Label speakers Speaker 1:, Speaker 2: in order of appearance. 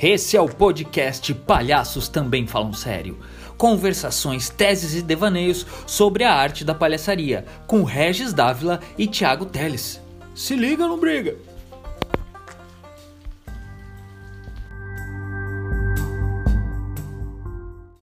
Speaker 1: Esse é o podcast Palhaços Também Falam Sério. Conversações, teses e devaneios sobre a arte da palhaçaria, com Regis Dávila e Thiago Teles. Se liga, não briga!